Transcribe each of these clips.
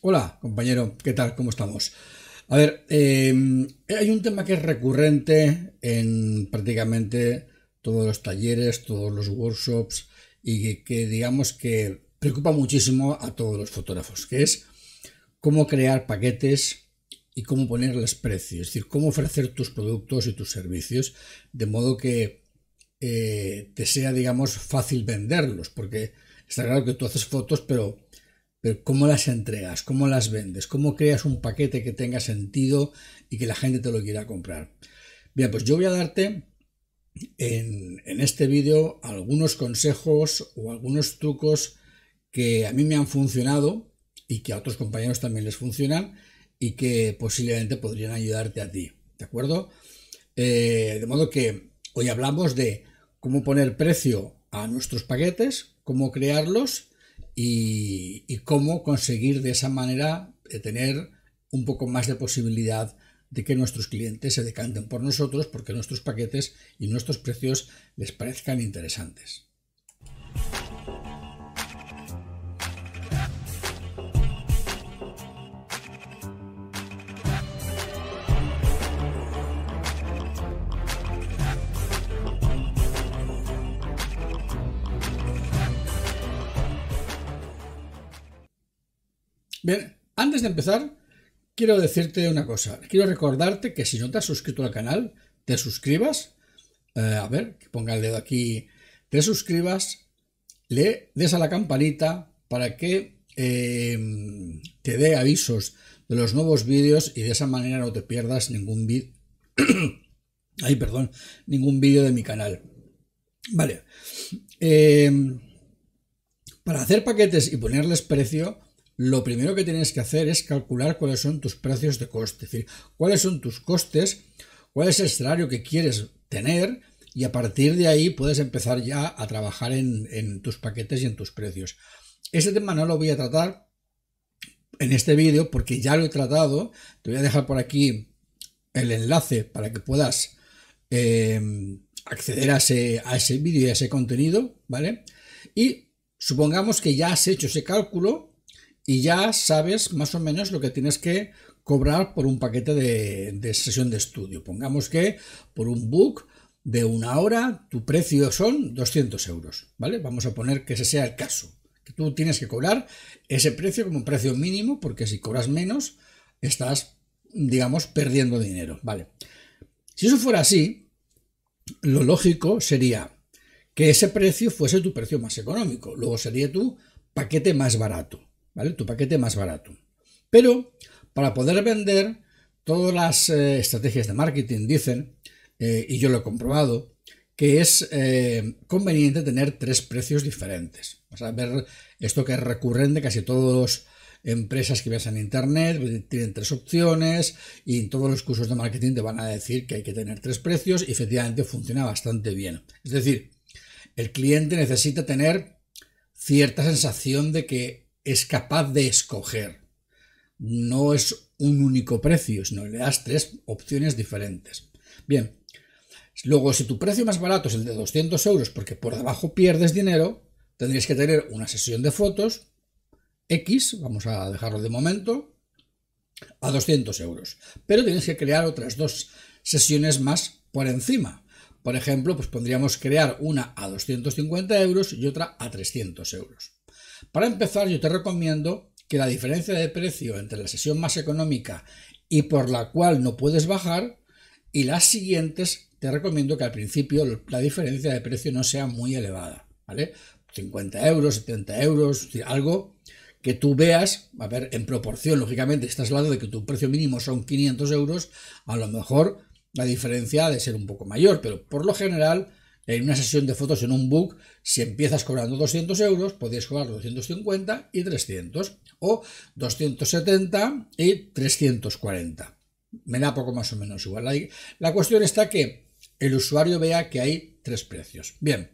Hola, compañero, ¿qué tal? ¿Cómo estamos? A ver, em, hay un tema que es recurrente en prácticamente todos los talleres, todos los workshops y que, digamos que preocupa muchísimo a todos los fotógrafos, que es cómo crear paquetes y cómo ponerles precios, es decir, cómo ofrecer tus productos y tus servicios de modo que eh, te sea, digamos, fácil venderlos, porque está claro que tú haces fotos, pero pero ¿cómo las entregas? ¿Cómo las vendes? ¿Cómo creas un paquete que tenga sentido y que la gente te lo quiera comprar? Bien, pues yo voy a darte en, este vídeo algunos consejos o algunos trucos que a mí me han funcionado y que a otros compañeros también les funcionan y que posiblemente podrían ayudarte a ti. ¿De acuerdo? Eh, de modo que hoy hablamos de cómo poner precio a nuestros paquetes, cómo crearlos y, cómo conseguir de esa manera eh, tener un poco más de posibilidad de que nuestros clientes se decanten por nosotros porque nuestros paquetes y nuestros precios les parezcan interesantes. Bien, antes de empezar, quiero decirte una cosa. Quiero recordarte que si no te has suscrito al canal, te suscribas. Eh, a ver, que ponga el dedo aquí. Te suscribas, le des a la campanita para que em, te dé avisos de los nuevos vídeos y de esa manera no te pierdas ningún vídeo. Ay, perdón, ningún vídeo de mi canal. Vale. Em, para hacer paquetes y ponerles precio, lo primero que tienes que hacer es calcular cuáles son tus precios de coste, es decir, cuáles son tus costes, cuál es el salario que quieres tener y a partir de ahí puedes empezar ya a trabajar en, tus paquetes y en tus precios. Este tema no lo voy a tratar en este vídeo porque ya lo he tratado. Te voy a dejar por aquí el enlace para que puedas eh, acceder a ese, a ese vídeo y a ese contenido, ¿vale? Y supongamos que ya has hecho ese cálculo y ya sabes más o menos lo que tienes que cobrar por un paquete de, sesión de estudio. Pongamos que por un book de una hora tu precio son 200 euros, ¿vale? Vamos a poner que ese sea el caso, que tú tienes que cobrar ese precio como precio mínimo, porque si cobras menos, estás, digamos, perdiendo dinero, ¿vale? Si eso fuera así, lo lógico sería que ese precio fuese tu precio más económico, luego sería tu paquete más barato. Tu paquete más barato. Pero para poder vender, todas las eh, estrategias de marketing dicen, eh, y yo lo he comprobado, que es eh, conveniente tener tres precios diferentes. Vas a ver esto que es recurrente, casi todas empresas que ves en internet tienen tres opciones y en todos los cursos de marketing te van a decir que hay que tener tres precios y efectivamente funciona bastante bien. Es decir, el cliente necesita tener cierta sensación de que es capaz de escoger. No es un único precio, sino le das tres opciones diferentes. Bien, luego si tu precio más barato es el de 200 euros porque por debajo pierdes dinero, tendrías que tener una sesión de fotos X, vamos a dejarlo de momento, a 200 euros. Pero tienes que crear otras dos sesiones más por encima. Por ejemplo, pues podríamos crear una a 250 euros y otra a 300 euros. Para empezar, yo te recomiendo que la diferencia de precio entre la sesión más económica y por la cual no puedes bajar y las siguientes, te recomiendo que al principio la diferencia de precio no sea muy elevada, ¿vale? 50 euros, 70 euros, algo que tú veas, a ver, en proporción, lógicamente, estás hablando de que tu precio mínimo son 500 euros, a lo mejor la diferencia ha de ser un poco mayor, pero por lo general en una sesión de fotos en un book, si empiezas cobrando 200 euros, podrías cobrar 250 y 300, o 270 y 340. Me da poco más o menos igual. La cuestión está que el usuario vea que hay tres precios. Bien,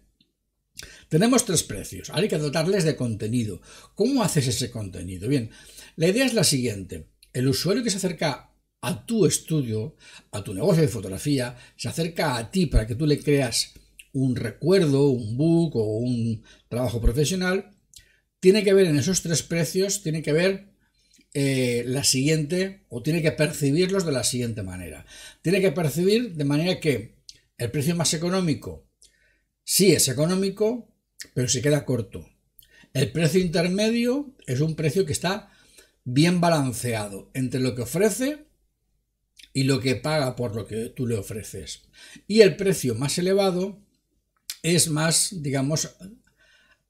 tenemos tres precios. hay que dotarles de contenido. ¿Cómo haces ese contenido? Bien, la idea es la siguiente. El usuario que se acerca a tu estudio, a tu negocio de fotografía, se acerca a ti para que tú le creas un recuerdo, un book o un trabajo profesional, tiene que ver en esos tres precios, tiene que ver eh, la siguiente, o tiene que percibirlos de la siguiente manera. Tiene que percibir de manera que el precio más económico sí es económico, pero se queda corto. El precio intermedio es un precio que está bien balanceado entre lo que ofrece y lo que paga por lo que tú le ofreces. Y el precio más elevado es más, digamos,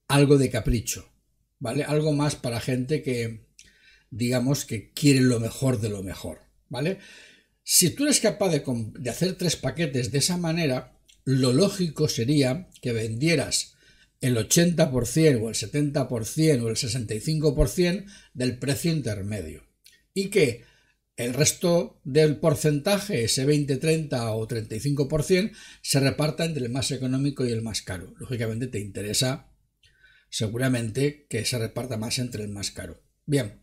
algo de capricho, ¿vale? Algo más para gente que, digamos, que quiere lo mejor de lo mejor, ¿vale? Si tú eres capaz de, de hacer tres paquetes de esa manera, lo lógico sería que vendieras el 80% o el 70% o el 65% del precio intermedio y que el resto del porcentaje, ese 20, 30 o 35%, se reparta entre el más económico y el más caro. Lógicamente te interesa seguramente que se reparta más entre el más caro. Bien.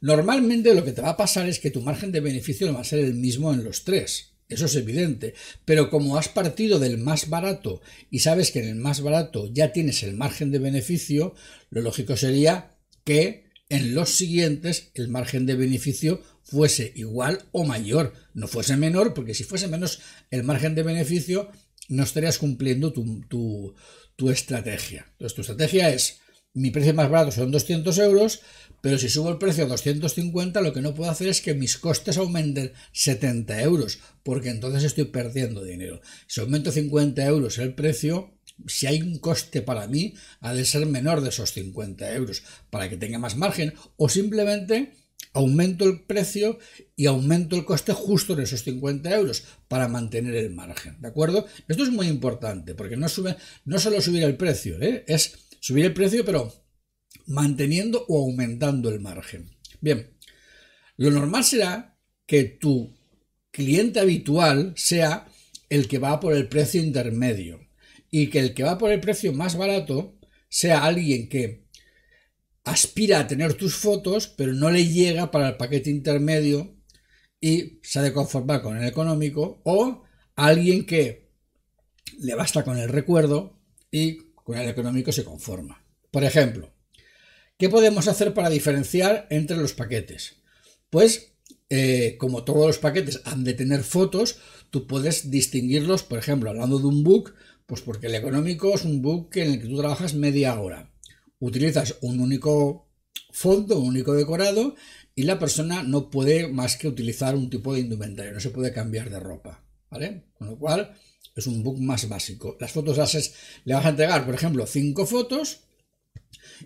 Normalmente lo que te va a pasar es que tu margen de beneficio va a ser el mismo en los tres. Eso es evidente. Pero como has partido del más barato y sabes que en el más barato ya tienes el margen de beneficio, lo lógico sería que en los siguientes el margen de beneficio fuese igual o mayor, no fuese menor, porque si fuese menos el margen de beneficio no estarías cumpliendo tu, tu, estrategia. Entonces tu estrategia es, mi precio más barato son 200 euros, pero si subo el precio a 250 lo que no puedo hacer es que mis costes aumenten 70 euros, porque entonces estoy perdiendo dinero. Si aumento 50 euros el precio, si hay un coste para mí, ha de ser menor de esos 50 euros para que tenga más margen o simplemente aumento el precio y aumento el coste justo en esos 50 euros para mantener el margen, ¿de acuerdo? Esto es muy importante porque no, sube, no solo subir el precio, ¿eh? es subir el precio pero manteniendo o aumentando el margen. Bien, lo normal será que tu cliente habitual sea el que va por el precio intermedio y que el que va por el precio más barato sea alguien que aspira a tener tus fotos, pero no le llega para el paquete intermedio y se ha de conformar con el económico, o alguien que le basta con el recuerdo y con el económico se conforma. Por ejemplo, ¿qué podemos hacer para diferenciar entre los paquetes? Pues, eh, como todos los paquetes han de tener fotos, tú puedes distinguirlos, por ejemplo, hablando de un book, pues porque el económico es un book en el que tú trabajas media hora. Utilizas un único fondo, un único decorado y la persona no puede más que utilizar un tipo de indumentario, no se puede cambiar de ropa, ¿vale? Con lo cual es un book más básico. Las fotos las le vas a entregar, por ejemplo, cinco fotos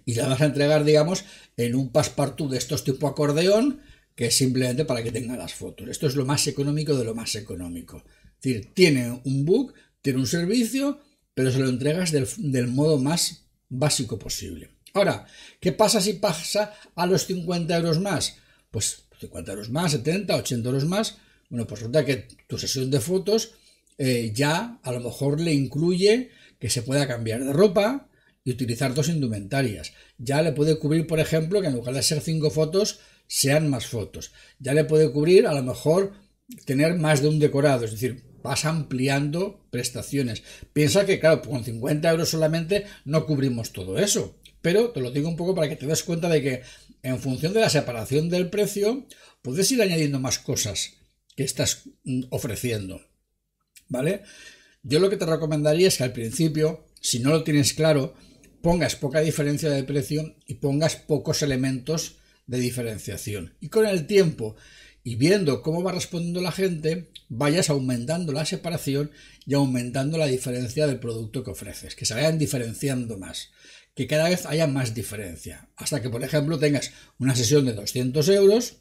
y las vas a entregar, digamos, en un passepartout de estos tipo acordeón que es simplemente para que tenga las fotos. Esto es lo más económico de lo más económico. Es decir, tiene un book tiene un servicio, pero se lo entregas del, modo más básico posible. Ahora, ¿qué pasa si pasa a los 50 euros más? Pues 50 euros más, 70, 80 euros más. Bueno, pues resulta que tu sesión de fotos eh, ya a lo mejor le incluye que se pueda cambiar de ropa y utilizar dos indumentarias. Ya le puede cubrir, por ejemplo, que en lugar de ser cinco fotos, sean más fotos. Ya le puede cubrir, a lo mejor, tener más de un decorado, es decir, vas ampliando prestaciones. Piensa que, claro, con 50 euros solamente no cubrimos todo eso. Pero te lo digo un poco para que te des cuenta de que en función de la separación del precio, puedes ir añadiendo más cosas que estás mm, ofreciendo. ¿Vale? Yo lo que te recomendaría es que al principio, si no lo tienes claro, pongas poca diferencia de precio y pongas pocos elementos de diferenciación. Y con el tiempo y viendo cómo va respondiendo la gente, vayas aumentando la separación y aumentando la diferencia del producto que ofreces, que se vayan diferenciando más, que cada vez haya más diferencia, hasta que por ejemplo tengas una sesión de 200 euros,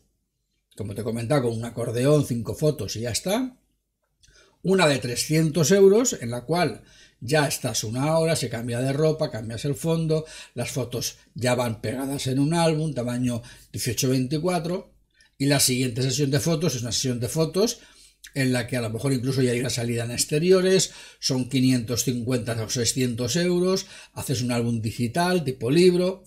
como te he comentado, con un acordeón, cinco fotos y ya está, una de 300 euros en la cual ya estás una hora, se cambia de ropa, cambias el fondo, las fotos ya van pegadas en un álbum, tamaño 18-24, y la siguiente sesión de fotos es una sesión de fotos en la que a lo mejor incluso ya hay una salida en exteriores, son 550 o 600 euros, haces un álbum digital tipo libro,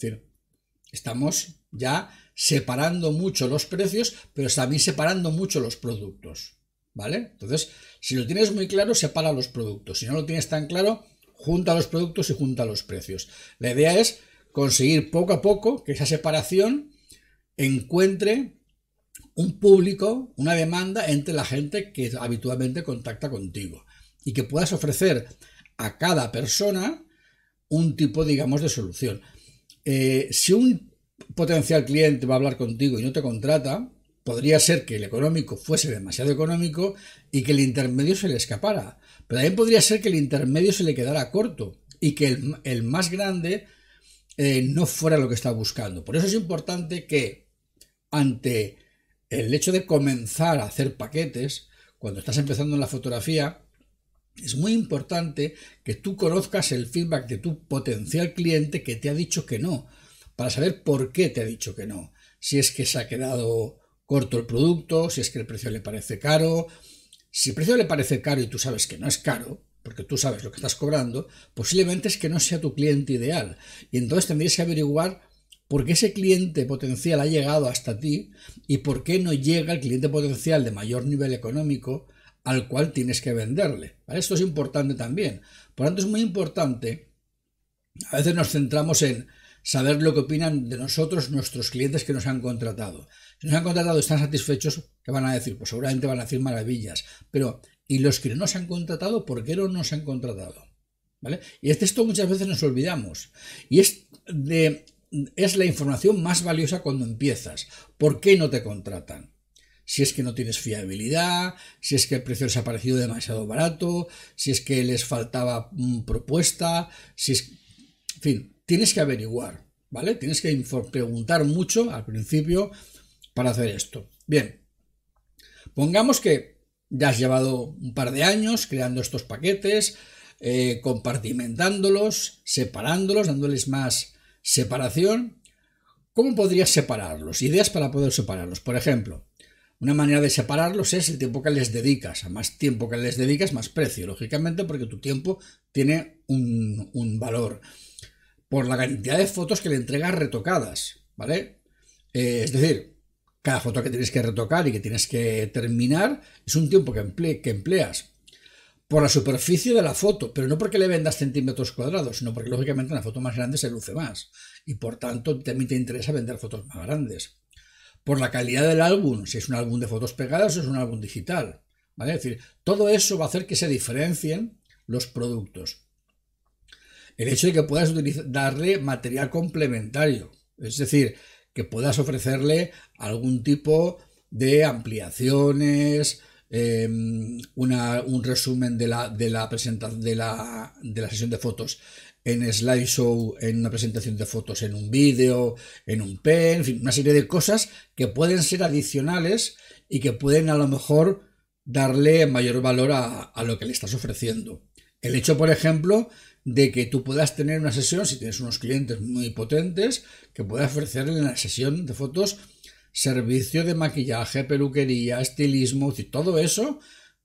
estamos ya separando mucho los precios, pero también separando mucho los productos, ¿vale? Entonces, si lo tienes muy claro, separa los productos, si no lo tienes tan claro, junta los productos y junta los precios. La idea es conseguir poco a poco que esa separación encuentre un público, una demanda entre la gente que habitualmente contacta contigo y que puedas ofrecer a cada persona un tipo, digamos, de solución. Eh, si un potencial cliente va a hablar contigo y no te contrata, podría ser que el económico fuese demasiado económico y que el intermedio se le escapara. Pero también podría ser que el intermedio se le quedara corto y que el, más grande eh, no fuera lo que está buscando. Por eso es importante que ante el hecho de comenzar a hacer paquetes, cuando estás empezando en la fotografía, es muy importante que tú conozcas el feedback de tu potencial cliente que te ha dicho que no, para saber por qué te ha dicho que no. Si es que se ha quedado corto el producto, si es que el precio le parece caro. Si el precio le parece caro y tú sabes que no es caro, porque tú sabes lo que estás cobrando, posiblemente es que no sea tu cliente ideal. Y entonces tendrías que averiguar por qué ese cliente potencial ha llegado hasta ti y por qué no llega el cliente potencial de mayor nivel económico al cual tienes que venderle. Esto es importante también. Por tanto, es muy importante. A veces nos centramos en saber lo que opinan de nosotros nuestros clientes que nos han contratado. Si nos han contratado están satisfechos, ¿qué van a decir? Pues seguramente van a decir maravillas. Pero, ¿y los que no nos han contratado, por qué no nos han contratado? ¿Vale? Y esto muchas veces nos olvidamos. Y es de es la información más valiosa cuando empiezas. ¿Por qué no te contratan? Si es que no tienes fiabilidad, si es que el precio les ha parecido demasiado barato, si es que les faltaba mm, propuesta, si es... En fin, tienes que averiguar, ¿vale? Tienes que preguntar mucho al principio para hacer esto. Bien, pongamos que ya has llevado un par de años creando estos paquetes, eh, compartimentándolos, separándolos, dándoles más Separación. ¿Cómo podrías separarlos? Ideas para poder separarlos. Por ejemplo, una manera de separarlos es el tiempo que les dedicas. A más tiempo que les dedicas, más precio, lógicamente, porque tu tiempo tiene un, valor. Por la cantidad de fotos que le entregas retocadas, ¿vale? Eh, es decir, cada foto que tienes que retocar y que tienes que terminar es un tiempo que empleas por la superficie de la foto, pero no porque le vendas centímetros cuadrados, sino porque lógicamente una foto más grande se luce más y por tanto también te interesa vender fotos más grandes. Por la calidad del álbum, si es un álbum de fotos pegadas o es un álbum digital. ¿vale? Es decir, todo eso va a hacer que se diferencien los productos. El hecho de que puedas darle material complementario, es decir, que puedas ofrecerle algún tipo de ampliaciones, Em, un resumen de la, de la de la, de la sesión de fotos en slideshow, en una presentación de fotos, en un vídeo, en un pen, en fin, una serie de cosas que pueden ser adicionales y que pueden a lo mejor darle mayor valor a, a lo que le estás ofreciendo. El hecho, por ejemplo, de que tú puedas tener una sesión, si tienes unos clientes muy potentes, que puedas ofrecerle en la sesión de fotos servicio de maquillaje, peluquería, estilismo, todo eso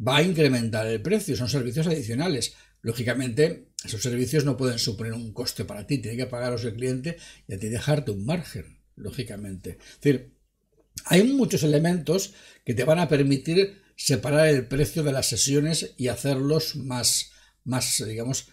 va a incrementar el precio, son servicios adicionales. Lógicamente, esos servicios no pueden suponer un coste para ti, tiene que pagaros el cliente y a ti dejarte un margen, lógicamente. Es decir, hay muchos elementos que te van a permitir separar el precio de las sesiones y hacerlos más, más digamos,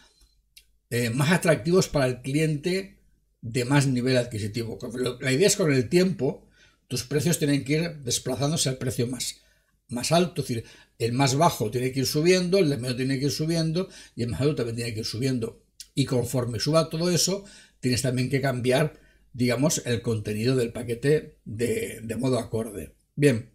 eh, más atractivos para el cliente de más nivel adquisitivo. La idea es con el tiempo tus precios tienen que ir desplazándose al precio más, más alto, es decir, el más bajo tiene que ir subiendo, el de medio tiene que ir subiendo y el más alto también tiene que ir subiendo. Y conforme suba todo eso, tienes también que cambiar, digamos, el contenido del paquete de, de modo acorde. Bien.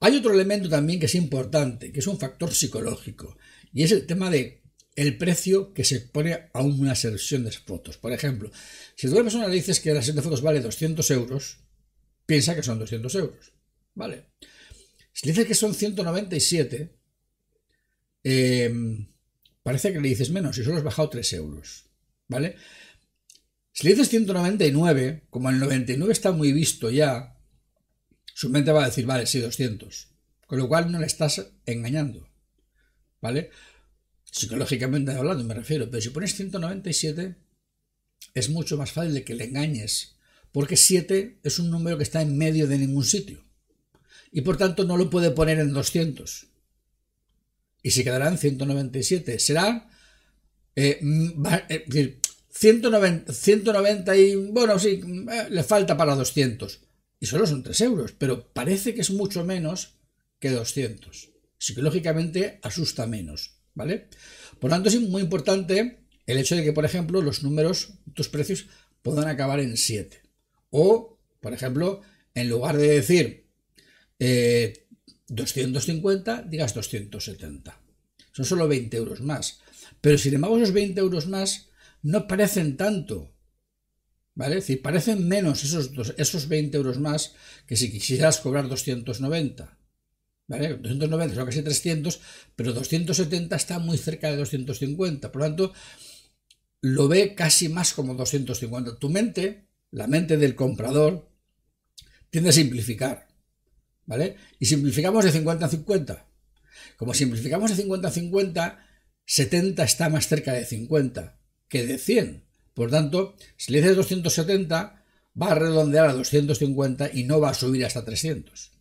Hay otro elemento también que es importante, que es un factor psicológico, y es el tema de el precio que se pone a una sesión de fotos. Por ejemplo, si tú a una persona le dices que la sesión de fotos vale 200 euros, piensa que son 200 euros. ¿Vale? Si le dices que son 197, em, parece que le dices menos y solo has bajado 3 euros. ¿Vale? Si le dices 199, como el 99 está muy visto ya, su mente va a decir, vale, sí, 200. Con lo cual no le estás engañando. ¿Vale? Psicológicamente hablando me refiero, pero si pones 197 es mucho más fácil de que le engañes, porque 7 es un número que está en medio de ningún sitio y por tanto no lo puede poner en 200 y se quedará en 197. Será eh, 190, 190 y, bueno, sí, eh, le falta para 200. Y solo son 3 euros, pero parece que es mucho menos que 200. Psicológicamente asusta menos, ¿vale? Por lo tanto, es muy importante el hecho de que, por ejemplo, los números, tus precios, puedan acabar en 7. O, por ejemplo, en lugar de decir 250, eh, digas 270. Son solo 20 euros más. Pero sin embargo, esos 20 euros más no parecen tanto. ¿Vale? Es decir, parecen menos esos, esos 20 euros más que si quisieras cobrar 290. ¿Vale? 290 son casi 300, pero 270 está muy cerca de 250. Por lo tanto, lo ve casi más como 250. Tu mente, la mente del comprador, tiende a simplificar. ¿Vale? Y simplificamos de 50 a 50. Como simplificamos de 50 a 50, 70 está más cerca de 50 que de 100. Por tanto, si le dices 270, va a redondear a 250 y no va a subir hasta 300.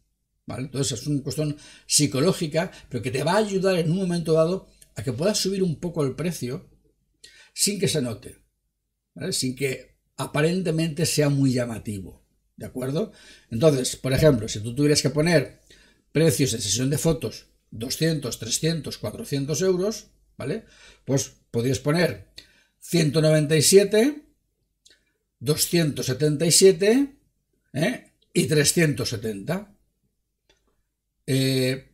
¿Vale? Entonces es una cuestión psicológica, pero que te va a ayudar en un momento dado a que puedas subir un poco el precio sin que se note, sin que aparentemente sea muy llamativo. ¿De acuerdo? Entonces, por ejemplo, si tú tuvieras que poner precios en sesión de fotos 200, 300, 400 euros, ¿vale? Pues podrías poner 197, 277 ¿eh? y 370. Eh,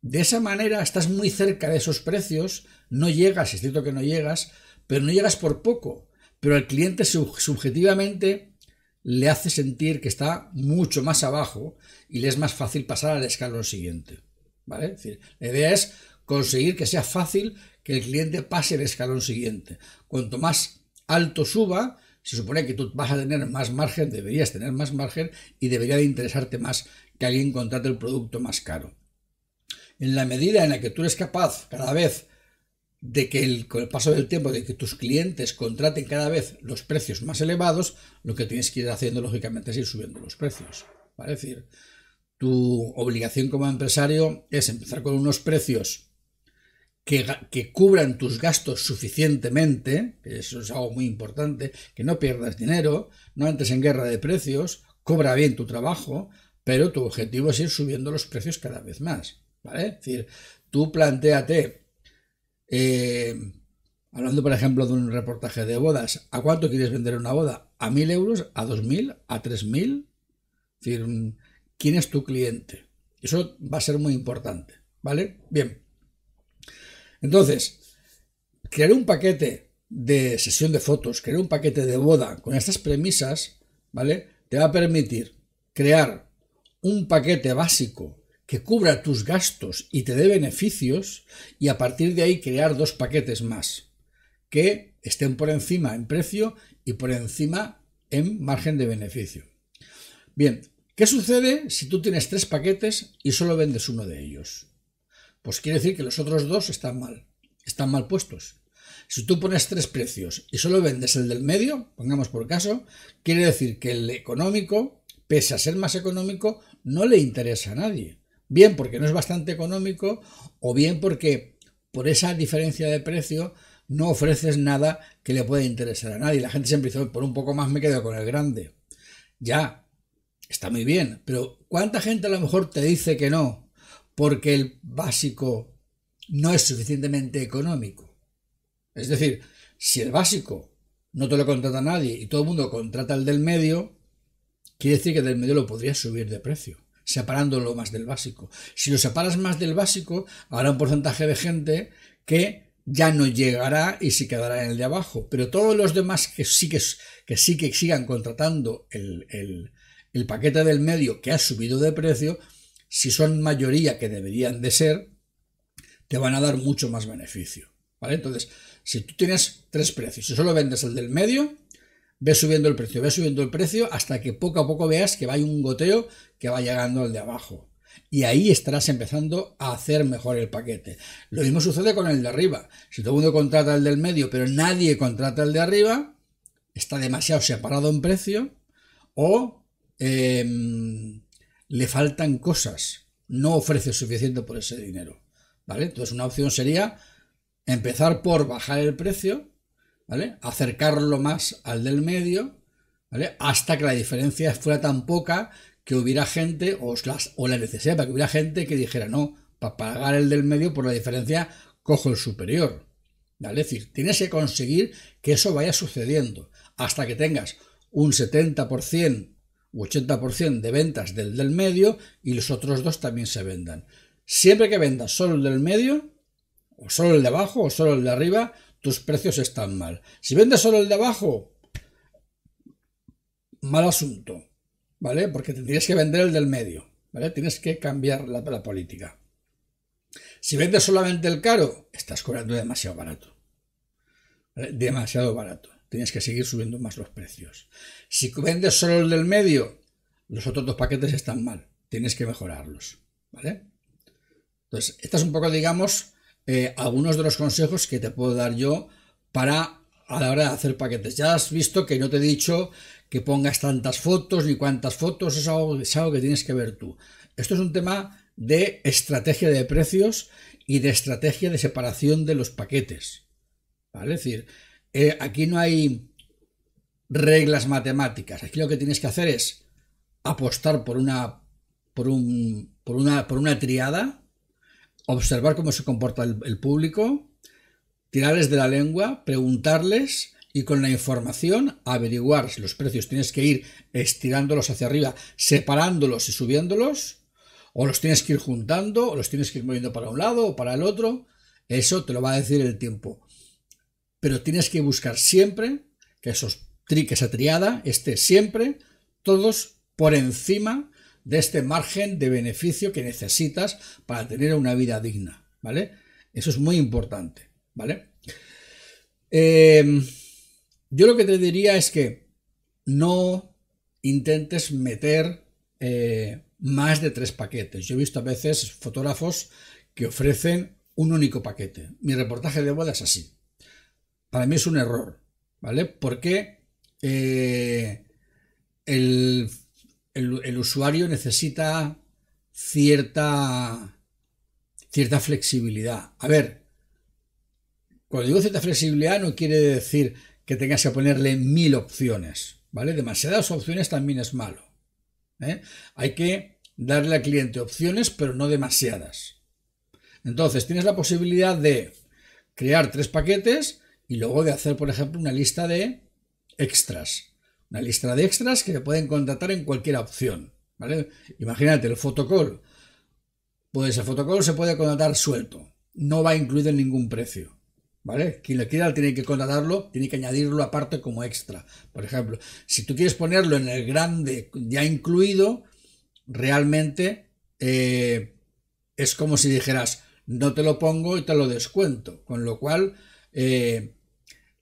de esa manera estás muy cerca de esos precios, no llegas, es cierto que no llegas, pero no llegas por poco, pero al cliente subjetivamente le hace sentir que está mucho más abajo y le es más fácil pasar al escalón siguiente. ¿Vale? la idea es conseguir que sea fácil que el cliente pase el escalón siguiente. Cuanto más alto suba, se supone que tú vas a tener más margen, deberías tener más margen y debería de interesarte más que alguien contrate el producto más caro. En la medida en la que tú eres capaz cada vez de que con el paso del tiempo, de que tus clientes contraten cada vez los precios más elevados, lo que tienes que ir haciendo lógicamente es ir subiendo los precios. Es decir, tu obligación como empresario es empezar con unos precios que, cubran tus gastos suficientemente, que eso es algo muy importante, que no pierdas dinero, no entres en guerra de precios, cobra bien tu trabajo, pero tu objetivo es ir subiendo los precios cada vez más. ¿Vale? Es decir, tú planteate, eh, hablando por ejemplo de un reportaje de bodas, ¿a cuánto quieres vender una boda? ¿A mil euros? ¿A dos mil? ¿A tres mil? Es decir, ¿quién es tu cliente? Eso va a ser muy importante. ¿Vale? Bien. Entonces, crear un paquete de sesión de fotos, crear un paquete de boda con estas premisas, ¿vale? Te va a permitir crear un paquete básico que cubra tus gastos y te dé beneficios y a partir de ahí crear dos paquetes más que estén por encima en precio y por encima en margen de beneficio. Bien, ¿qué sucede si tú tienes tres paquetes y solo vendes uno de ellos? pues quiere decir que los otros dos están mal, están mal puestos. Si tú pones tres precios y solo vendes el del medio, pongamos por caso, quiere decir que el económico, pese a ser más económico, no le interesa a nadie. Bien porque no es bastante económico o bien porque por esa diferencia de precio no ofreces nada que le pueda interesar a nadie. La gente siempre dice, por un poco más me quedo con el grande. Ya, está muy bien, pero ¿cuánta gente a lo mejor te dice que no porque el básico no es suficientemente económico. Es decir, si el básico no te lo contrata nadie y todo el mundo contrata el del medio, quiere decir que del medio lo podrías subir de precio, separándolo más del básico. Si lo separas más del básico, habrá un porcentaje de gente que ya no llegará y se quedará en el de abajo. Pero todos los demás que sí que, sí que sigan contratando el, el paquete del medio que ha subido de precio, si son mayoría que deberían de ser, te van a dar mucho más beneficio. ¿Vale? Entonces, si tú tienes tres precios y solo vendes el del medio, ves subiendo el precio, ves subiendo el precio hasta que poco a poco veas que va un goteo que va llegando al de abajo. Y ahí estarás empezando a hacer mejor el paquete. Lo mismo sucede con el de arriba. Si todo el mundo contrata el del medio, pero nadie contrata el de arriba, está demasiado separado en precio o em, le faltan cosas, no ofrece suficiente por ese dinero. ¿Vale? Entonces una opción sería empezar por bajar el precio, ¿vale? Acercarlo más al del medio, ¿vale? Hasta que la diferencia fuera tan poca que hubiera gente, o, o la necesidad para que hubiera gente que dijera, no, para pagar el del medio por la diferencia cojo el superior. ¿Vale? Es decir, tienes que conseguir que eso vaya sucediendo hasta que tengas un 70% u 80% de ventas del del medio y los otros dos también se vendan. Siempre que vendas solo el del medio, o solo el de abajo, o solo el de arriba, tus precios están mal. Si vendes solo el de abajo, mal asunto, ¿vale? Porque tendrías que vender el del medio, ¿vale? Tienes que cambiar la, política. Si vendes solamente el caro, estás cobrando demasiado barato. Demasiado barato. Tienes que seguir subiendo más los precios. Si vendes solo el del medio, los otros dos paquetes están mal. Tienes que mejorarlos. ¿Vale? Entonces, estas es un poco, digamos, eh, algunos de los consejos que te puedo dar yo para a la hora de hacer paquetes. Ya has visto que no te he dicho que pongas tantas fotos ni cuántas fotos, es algo, es algo que tienes que ver tú. Esto es un tema de estrategia de precios y de estrategia de separación de los paquetes. ¿Vale? Es decir, eh, aquí no hay reglas matemáticas. Aquí lo que tienes que hacer es apostar por una, por un, por una, por una triada, observar cómo se comporta el, público, tirarles de la lengua, preguntarles y con la información averiguar si los precios tienes que ir estirándolos hacia arriba, separándolos y subiéndolos, o los tienes que ir juntando, o los tienes que ir moviendo para un lado o para el otro. Eso te lo va a decir el tiempo pero tienes que buscar siempre que esos tri, esa triada esté siempre todos por encima de este margen de beneficio que necesitas para tener una vida digna, ¿vale? Eso es muy importante, ¿vale? Em, yo lo que te diría es que no intentes meter eh, más de tres paquetes. Yo he visto a veces fotógrafos que ofrecen un único paquete. Mi reportaje de boda es así para mí es un error, ¿vale? Porque eh, el, usuario necesita cierta, cierta flexibilidad. A ver, cuando digo cierta flexibilidad no quiere decir que tengas que ponerle mil opciones, ¿vale? Demasiadas opciones también es malo. ¿eh? Hay que darle al cliente opciones, pero no demasiadas. Entonces, tienes la posibilidad de crear tres paquetes y luego de hacer, por ejemplo, una lista de extras. Una lista de extras que se pueden contratar en cualquier opción. ¿vale? Imagínate el fotocall. Pues el fotocall se puede contratar suelto. No va incluido en ningún precio. ¿Vale? Quien lo quiera tiene que contratarlo, tiene que añadirlo aparte como extra. Por ejemplo, si tú quieres ponerlo en el grande ya incluido, realmente eh, es como si dijeras, no te lo pongo y te lo descuento. Con lo cual, eh,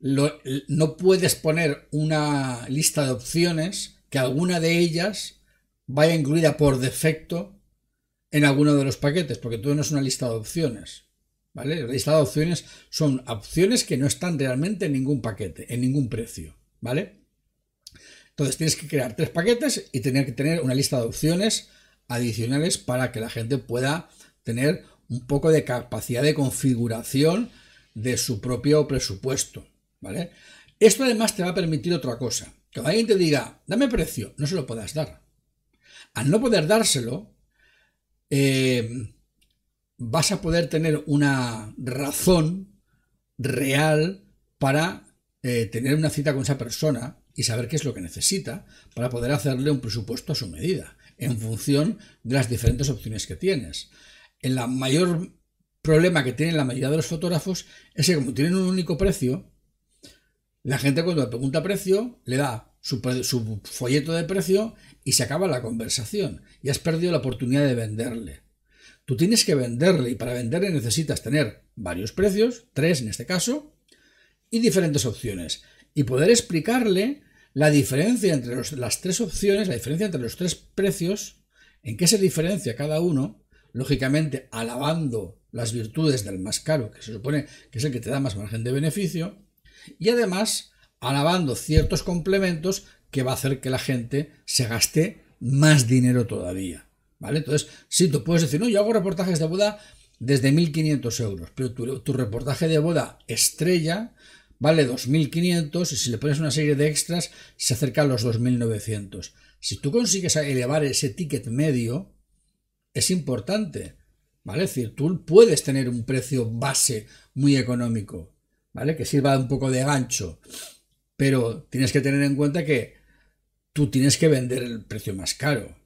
no puedes poner una lista de opciones que alguna de ellas vaya incluida por defecto en alguno de los paquetes, porque todo no es una lista de opciones. ¿Vale? La lista de opciones son opciones que no están realmente en ningún paquete, en ningún precio. ¿Vale? Entonces tienes que crear tres paquetes y tener que tener una lista de opciones adicionales para que la gente pueda tener un poco de capacidad de configuración de su propio presupuesto. ¿Vale? Esto además te va a permitir otra cosa. Que alguien te diga, dame precio, no se lo puedas dar. Al no poder dárselo, eh, vas a poder tener una razón real para eh, tener una cita con esa persona y saber qué es lo que necesita para poder hacerle un presupuesto a su medida, en función de las diferentes opciones que tienes. En la mayor problema que tienen la mayoría de los fotógrafos es que como tienen un único precio, la gente cuando le pregunta precio le da su, folleto de precio y se acaba la conversación y has perdido la oportunidad de venderle. Tú tienes que venderle y para venderle necesitas tener varios precios, tres en este caso, y diferentes opciones. Y poder explicarle la diferencia entre las tres opciones, la diferencia entre los tres precios, en qué se diferencia cada uno, lógicamente alabando las virtudes del más caro, que se supone que es el que te da más margen de beneficio, y además alabando ciertos complementos que va a hacer que la gente se gaste más dinero todavía. ¿Vale? Entonces, sí, tú puedes decir, no, yo hago reportajes de boda desde 1.500 euros, pero tu, tu reportaje de boda estrella vale 2.500 y si le pones una serie de extras se acerca a los 2.900. Si tú consigues elevar ese ticket medio, es importante, ¿vale? Es decir, tú puedes tener un precio base muy económico, ¿vale? Que sirva un poco de gancho, pero tienes que tener en cuenta que tú tienes que vender el precio más caro.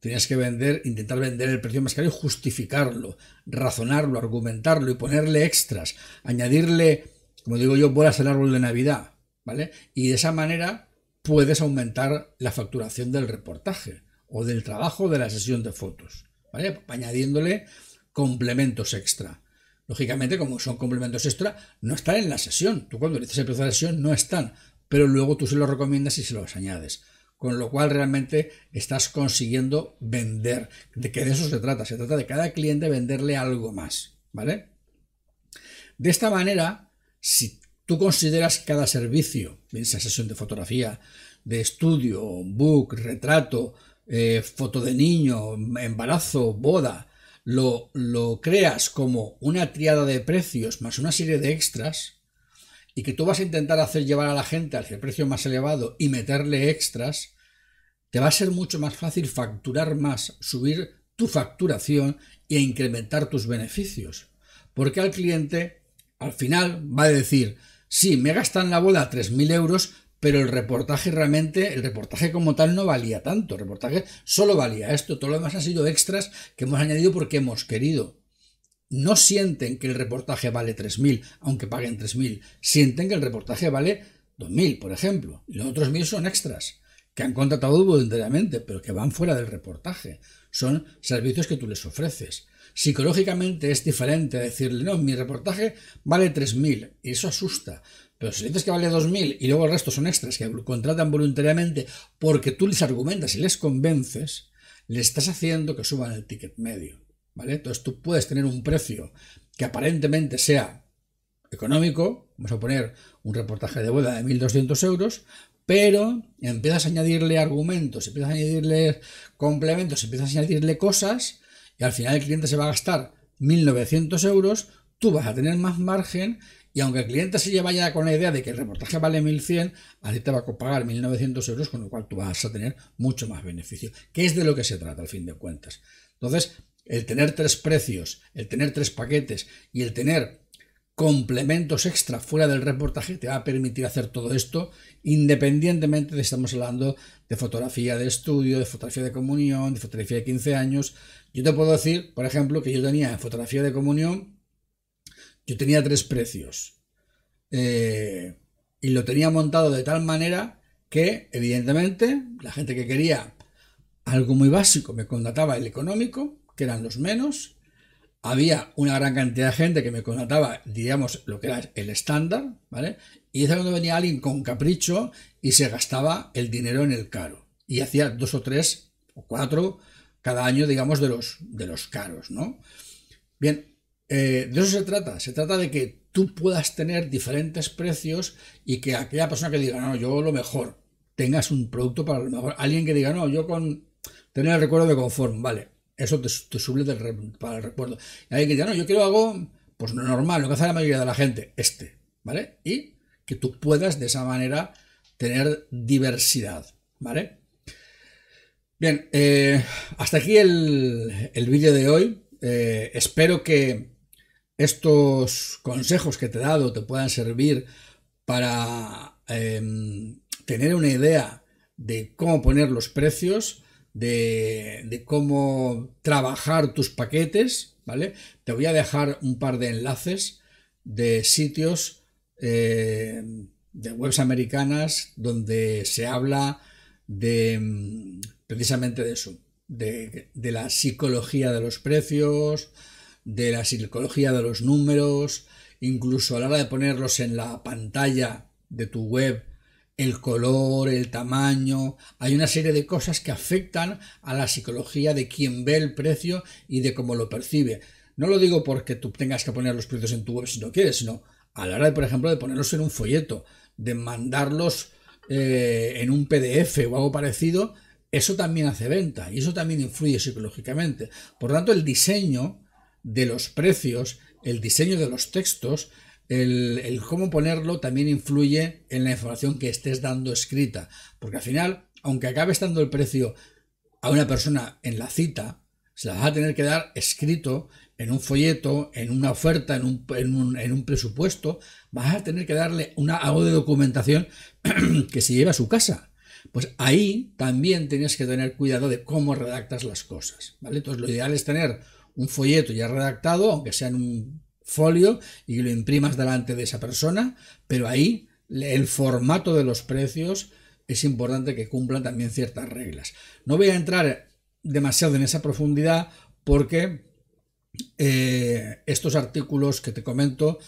Tienes que vender, intentar vender el precio más caro y justificarlo, razonarlo, argumentarlo y ponerle extras, añadirle, como digo yo, bolas al árbol de Navidad, ¿vale? Y de esa manera puedes aumentar la facturación del reportaje o del trabajo de la sesión de fotos, ¿vale? Añadiéndole complementos extra. Lógicamente, como son complementos extra, no están en la sesión. Tú cuando dices el precio de la sesión no están, pero luego tú se los recomiendas y se los añades. Con lo cual realmente estás consiguiendo vender. De que de eso se trata. Se trata de cada cliente venderle algo más. ¿Vale? De esta manera, si tú consideras cada servicio, esa sesión de fotografía, de estudio, book, retrato, eh, foto de niño, embarazo, boda, lo, lo creas como una triada de precios más una serie de extras, y que tú vas a intentar hacer llevar a la gente al precio más elevado y meterle extras, te va a ser mucho más fácil facturar más, subir tu facturación e incrementar tus beneficios. Porque al cliente, al final, va a decir, sí, me gastan la boda 3.000 euros, pero el reportaje realmente, el reportaje como tal no valía tanto. El reportaje solo valía esto, todo lo demás ha sido extras que hemos añadido porque hemos querido no sienten que el reportaje vale 3.000, aunque paguen 3.000, sienten que el reportaje vale 2.000, por ejemplo, y los otros 1.000 son extras, que han contratado voluntariamente, pero que van fuera del reportaje. Son servicios que tú les ofreces. Psicológicamente es diferente decirle, no, mi reportaje vale 3.000, y eso asusta. Pero si dices que vale 2.000 y luego el resto son extras que contratan voluntariamente porque tú les argumentas y les convences, le estás haciendo que suban el ticket medio. Entonces tú puedes tener un precio que aparentemente sea económico, vamos a poner un reportaje de boda de 1.200 euros, pero empiezas a añadirle argumentos, empiezas a añadirle complementos, empiezas a añadirle cosas y al final el cliente se va a gastar 1.900 euros, tú vas a tener más margen y aunque el cliente se lleva ya con la idea de que el reportaje vale 1.100, a ti te va a pagar 1.900 euros, con lo cual tú vas a tener mucho más beneficio, que es de lo que se trata al fin de cuentas. Entonces, el tener tres precios, el tener tres paquetes y el tener complementos extra fuera del reportaje te va a permitir hacer todo esto independientemente de si estamos hablando de fotografía de estudio, de fotografía de comunión, de fotografía de 15 años. Yo te puedo decir, por ejemplo, que yo tenía en fotografía de comunión, yo tenía tres precios. Eh, y lo tenía montado de tal manera que, evidentemente, la gente que quería algo muy básico me contrataba el económico que eran los menos. Había una gran cantidad de gente que me contrataba, digamos, lo que era el estándar, ¿vale? Y es cuando venía alguien con capricho y se gastaba el dinero en el caro. Y hacía dos o tres o cuatro cada año, digamos, de los, de los caros, ¿no? Bien, eh, de eso se trata. Se trata de que tú puedas tener diferentes precios y que aquella persona que diga, no, yo lo mejor, tengas un producto para lo mejor. Alguien que diga, no, yo con tener el recuerdo de conforme, vale, eso te, te del, para el recuerdo. Y alguien que diga, no, yo quiero algo, pues normal, lo que hace la mayoría de la gente, este, ¿vale? Y que tú puedas de esa manera tener diversidad, ¿vale? Bien, eh, hasta aquí el, vídeo de hoy. Eh, espero que estos consejos que te he dado te puedan servir para em, tener una idea de cómo poner los precios de, cómo trabajar tus paquetes, ¿vale? Te voy a dejar un par de enlaces de sitios eh, de webs americanas donde se habla de mm, precisamente de eso, de, la psicología de los precios, de la psicología de los números, incluso a la hora de ponerlos en la pantalla de tu web, el color, el tamaño, hay una serie de cosas que afectan a la psicología de quien ve el precio y de cómo lo percibe. No lo digo porque tú tengas que poner los precios en tu web si no quieres, sino a la hora, de, por ejemplo, de ponerlos en un folleto, de mandarlos eh, en un PDF o algo parecido, eso también hace venta y eso también influye psicológicamente. Por tanto, el diseño de los precios, el diseño de los textos, el, cómo ponerlo también influye en la información que estés dando escrita. Porque al final, aunque acabe estando el precio a una persona en la cita, se la vas a tener que dar escrito en un folleto, en una oferta, en un, en un, presupuesto, vas a tener que darle una, algo de documentación que se lleve a su casa. Pues ahí también tienes que tener cuidado de cómo redactas las cosas. ¿vale? Entonces lo ideal es tener un folleto ya redactado, aunque sea en un folio, y lo imprimas delante de esa persona, pero ahí el formato de los precios es importante que cumplan también ciertas reglas. No voy a entrar demasiado en esa profundidad porque eh, estos artículos que te comento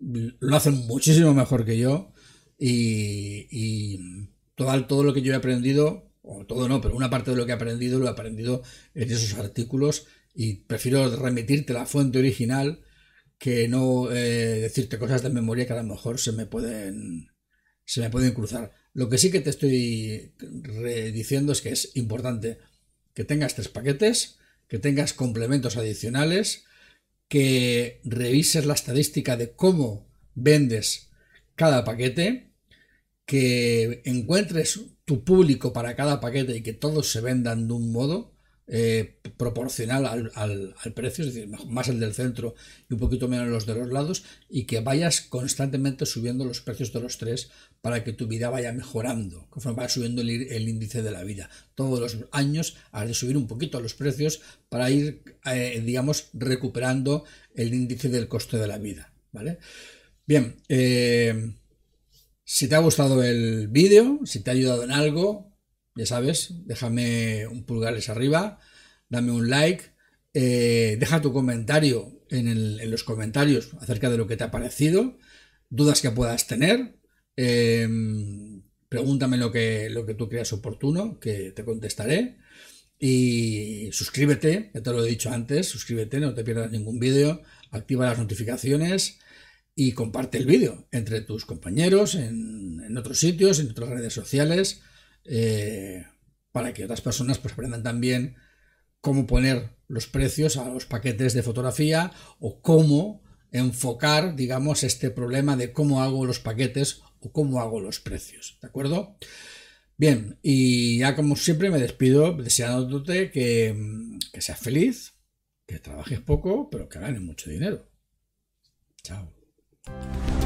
lo hacen muchísimo mejor que yo y, todo, todo lo que yo he aprendido, o todo no, pero una parte de lo que he aprendido lo he aprendido en esos artículos y prefiero remitirte la fuente original que no eh, decirte cosas de memoria que a lo mejor se me pueden se me pueden cruzar. Lo que sí que te estoy diciendo es que es importante que tengas tres paquetes, que tengas complementos adicionales, que revises la estadística de cómo vendes cada paquete, que encuentres tu público para cada paquete y que todos se vendan de un modo eh, proporcional al, precio, es decir, más el del centro y un poquito menos los de los lados, y que vayas constantemente subiendo los precios de los tres para que tu vida vaya mejorando, conforme vaya subiendo el, índice de la vida. Todos los años has de subir un poquito los precios para ir, eh, digamos, recuperando el índice del coste de la vida. ¿vale? Bien, eh, si te ha gustado el vídeo, si te ha ayudado en algo, ya sabes, déjame un pulgares arriba, dame un like, eh, deja tu comentario en, los comentarios acerca de lo que te ha parecido, dudas que puedas tener, em, pregúntame lo que, lo que tú creas oportuno, que te contestaré. Y suscríbete, ya te lo he dicho antes, suscríbete, no te pierdas ningún vídeo, activa las notificaciones y comparte el vídeo entre tus compañeros, en, otros sitios, en otras redes sociales. Eh, para que otras personas pues, aprendan también cómo poner los precios a los paquetes de fotografía o cómo enfocar, digamos, este problema de cómo hago los paquetes o cómo hago los precios. ¿De acuerdo? Bien, y ya como siempre me despido deseándote que, que seas feliz, que trabajes poco, pero que ganes mucho dinero. Chao. Bye.